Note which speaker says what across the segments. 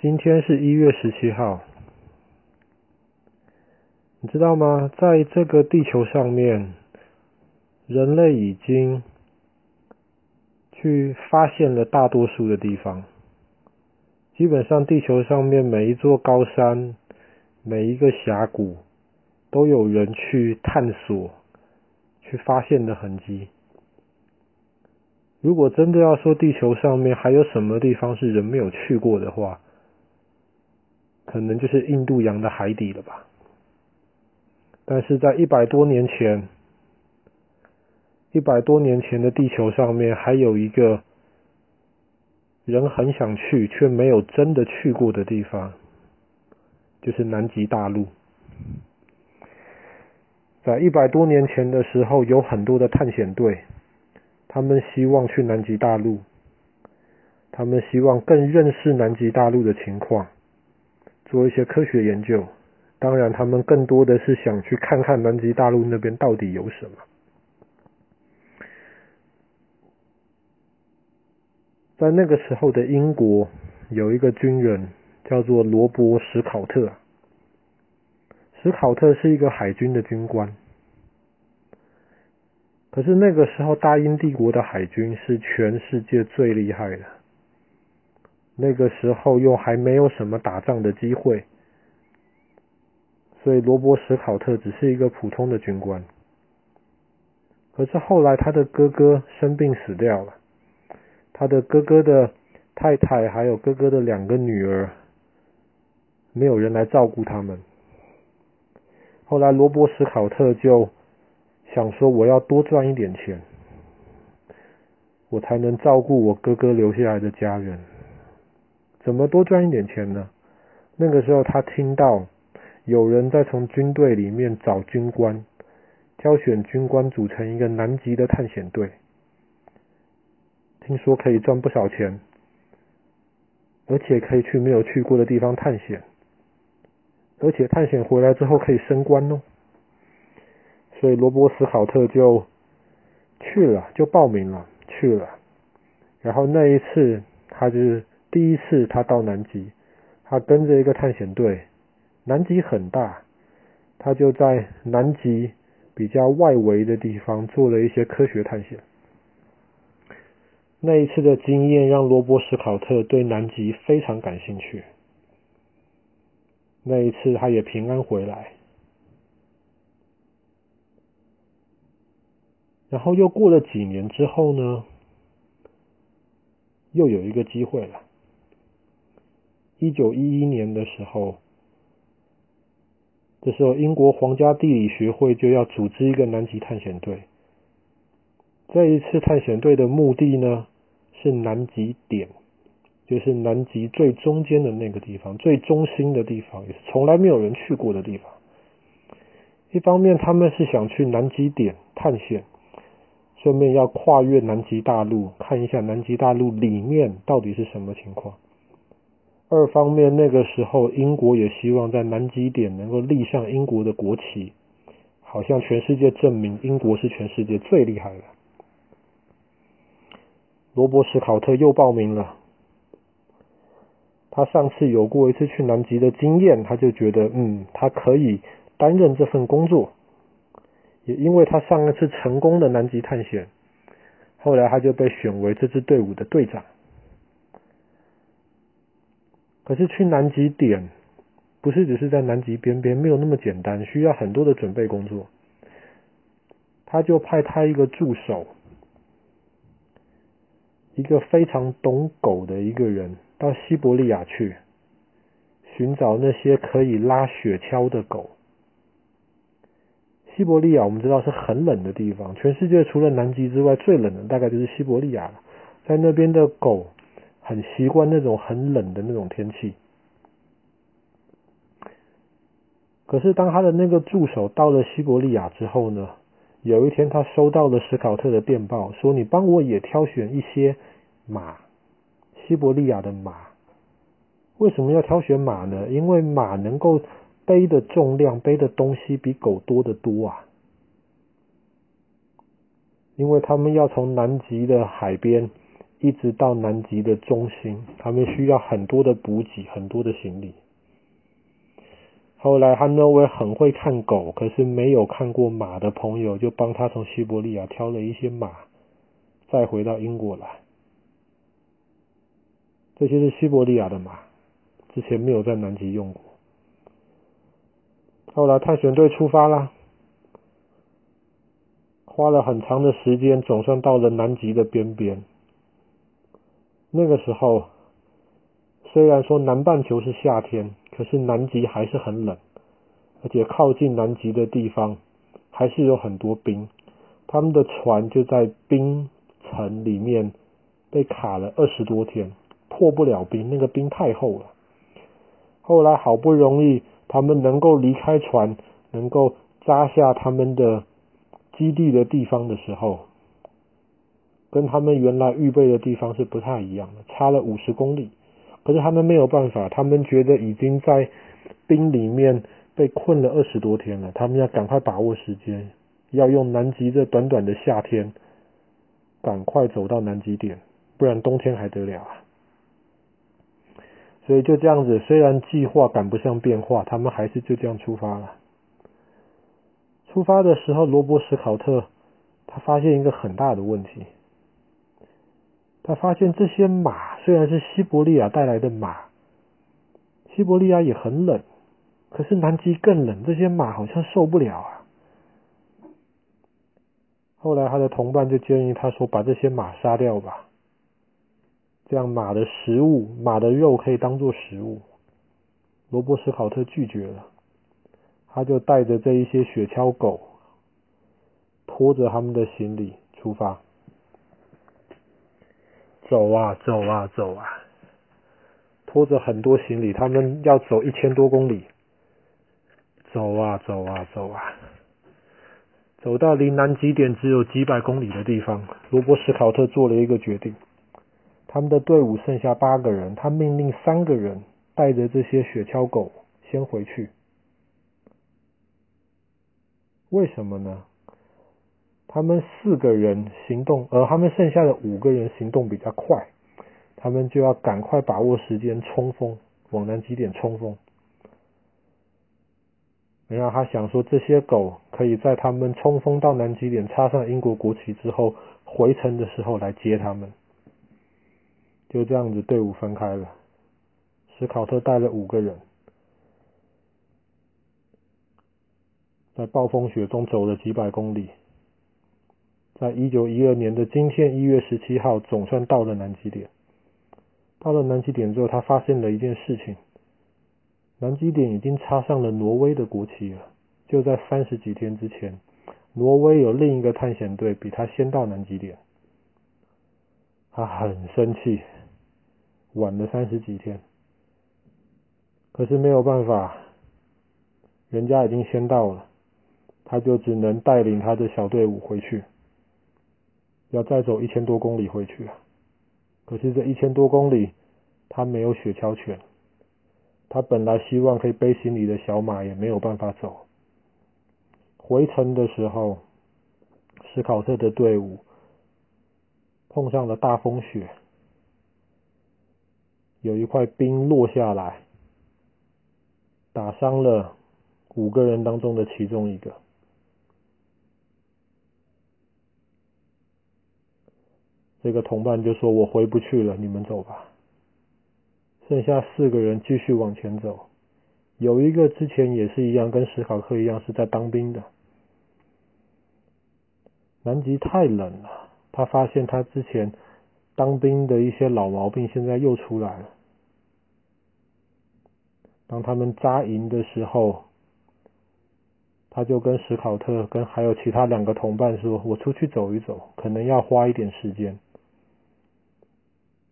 Speaker 1: 今天是一月十七号，你知道吗？在这个地球上面，人类已经去发现了大多数的地方。基本上，地球上面每一座高山、每一个峡谷，都有人去探索、去发现的痕迹。如果真的要说地球上面还有什么地方是人没有去过的话，可能就是印度洋的海底了吧。但是在一百多年前，一百多年前的地球上面还有一个。人很想去却没有真的去过的地方，就是南极大陆。在一百多年前的时候，有很多的探险队，他们希望去南极大陆，他们希望更认识南极大陆的情况，做一些科学研究。当然，他们更多的是想去看看南极大陆那边到底有什么。在那个时候的英国，有一个军人叫做罗伯·史考特。史考特是一个海军的军官，可是那个时候大英帝国的海军是全世界最厉害的。那个时候又还没有什么打仗的机会，所以罗伯·史考特只是一个普通的军官。可是后来他的哥哥生病死掉了。他的哥哥的太太还有哥哥的两个女儿，没有人来照顾他们。后来罗伯·史考特就想说：“我要多赚一点钱，我才能照顾我哥哥留下来的家人。怎么多赚一点钱呢？那个时候他听到有人在从军队里面找军官，挑选军官组成一个南极的探险队。”听说可以赚不少钱，而且可以去没有去过的地方探险，而且探险回来之后可以升官哦。所以罗伯斯考特就去了，就报名了，去了。然后那一次，他就是第一次他到南极，他跟着一个探险队。南极很大，他就在南极比较外围的地方做了一些科学探险。那一次的经验让罗伯·史考特对南极非常感兴趣。那一次他也平安回来。然后又过了几年之后呢，又有一个机会了。一九一一年的时候，这时候英国皇家地理学会就要组织一个南极探险队。这一次探险队的目的呢，是南极点，就是南极最中间的那个地方，最中心的地方，也是从来没有人去过的地方。一方面，他们是想去南极点探险，顺便要跨越南极大陆，看一下南极大陆里面到底是什么情况。二方面，那个时候英国也希望在南极点能够立上英国的国旗，好像全世界证明英国是全世界最厉害的。罗伯·史考特又报名了。他上次有过一次去南极的经验，他就觉得，嗯，他可以担任这份工作。也因为他上一次成功的南极探险，后来他就被选为这支队伍的队长。可是去南极点，不是只是在南极边边，没有那么简单，需要很多的准备工作。他就派他一个助手。一个非常懂狗的一个人到西伯利亚去寻找那些可以拉雪橇的狗。西伯利亚我们知道是很冷的地方，全世界除了南极之外最冷的大概就是西伯利亚了。在那边的狗很习惯那种很冷的那种天气。可是当他的那个助手到了西伯利亚之后呢，有一天他收到了史考特的电报，说你帮我也挑选一些。马，西伯利亚的马，为什么要挑选马呢？因为马能够背的重量、背的东西比狗多得多啊。因为他们要从南极的海边一直到南极的中心，他们需要很多的补给，很多的行李。后来，汉诺威很会看狗，可是没有看过马的朋友，就帮他从西伯利亚挑了一些马，再回到英国来。这些是西伯利亚的马，之前没有在南极用过。后来，探险队出发了，花了很长的时间，总算到了南极的边边。那个时候，虽然说南半球是夏天，可是南极还是很冷，而且靠近南极的地方还是有很多冰。他们的船就在冰层里面被卡了二十多天，破不了冰，那个冰太厚了。后来好不容易他们能够离开船，能够扎下他们的基地的地方的时候。跟他们原来预备的地方是不太一样的，差了五十公里。可是他们没有办法，他们觉得已经在冰里面被困了二十多天了，他们要赶快把握时间，要用南极这短短的夏天，赶快走到南极点，不然冬天还得了啊！所以就这样子，虽然计划赶不上变化，他们还是就这样出发了。出发的时候，罗伯·史考特他发现一个很大的问题。他发现这些马虽然是西伯利亚带来的马，西伯利亚也很冷，可是南极更冷，这些马好像受不了啊。后来他的同伴就建议他说：“把这些马杀掉吧，这样马的食物，马的肉可以当做食物。”罗伯·斯考特拒绝了，他就带着这一些雪橇狗，拖着他们的行李出发。走啊走啊走啊，拖着很多行李，他们要走一千多公里。走啊走啊走啊，走到离南极点只有几百公里的地方，罗伯·史考特做了一个决定。他们的队伍剩下八个人，他命令三个人带着这些雪橇狗先回去。为什么呢？他们四个人行动，而他们剩下的五个人行动比较快，他们就要赶快把握时间冲锋，往南极点冲锋。然后他想说，这些狗可以在他们冲锋到南极点，插上英国国旗之后，回程的时候来接他们。就这样子，队伍分开了。史考特带了五个人，在暴风雪中走了几百公里。在一九一二年的今天一月十七号，总算到了南极点。到了南极点之后，他发现了一件事情：南极点已经插上了挪威的国旗了。就在三十几天之前，挪威有另一个探险队比他先到南极点。他很生气，晚了三十几天。可是没有办法，人家已经先到了，他就只能带领他的小队伍回去。要再走一千多公里回去啊！可是这一千多公里，他没有雪橇犬，他本来希望可以背行李的小马也没有办法走。回程的时候，史考特的队伍碰上了大风雪，有一块冰落下来，打伤了五个人当中的其中一个。这个同伴就说：“我回不去了，你们走吧。”剩下四个人继续往前走。有一个之前也是一样，跟史考特一样是在当兵的。南极太冷了，他发现他之前当兵的一些老毛病现在又出来了。当他们扎营的时候，他就跟史考特跟还有其他两个同伴说：“我出去走一走，可能要花一点时间。”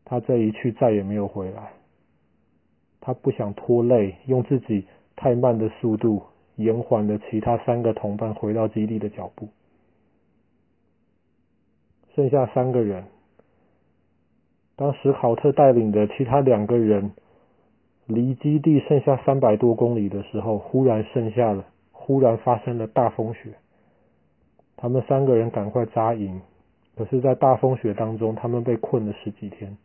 Speaker 1: 他这一去再也没有回来。他不想拖累，用自己太慢的速度延缓了其他三个同伴回到基地的脚步。剩下三个人，当史考特带领的其他两个人离基地剩下三百多公里的时候，忽然剩下了，忽然发生了大风雪。他们三个人赶快扎营，可是，在大风雪当中，他们被困了十几天，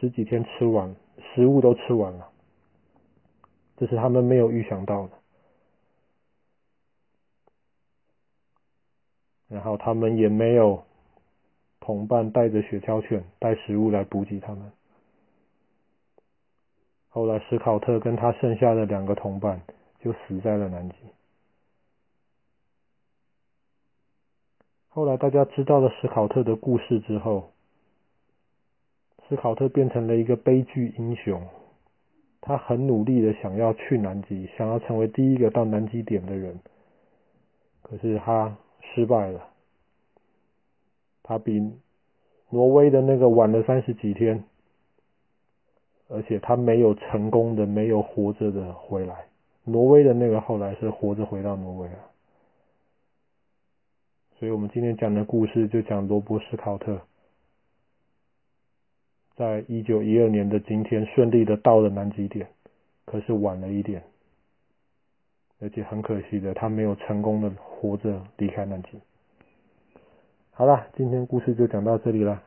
Speaker 1: 十几天吃完食物都吃完了，这是他们没有预想到的。然后他们也没有同伴带着雪橇犬带食物来补给他们。后来史考特跟他剩下的两个同伴就死在了南极。后来大家知道了史考特的故事之后，斯考特变成了一个悲剧英雄。他很努力的想要去南极，想要成为第一个到南极点的人。可是他失败了。他比挪威的那个晚了三十几天，而且他没有成功的，没有活着的回来。挪威的那个后来是活着回到挪威了。所以我们今天讲的故事就讲罗伯·斯考特，在一九一二年的今天顺利的到了南极点，可是晚了一点，而且很可惜的，他没有成功的活着离开南极。好了，今天故事就讲到这里了。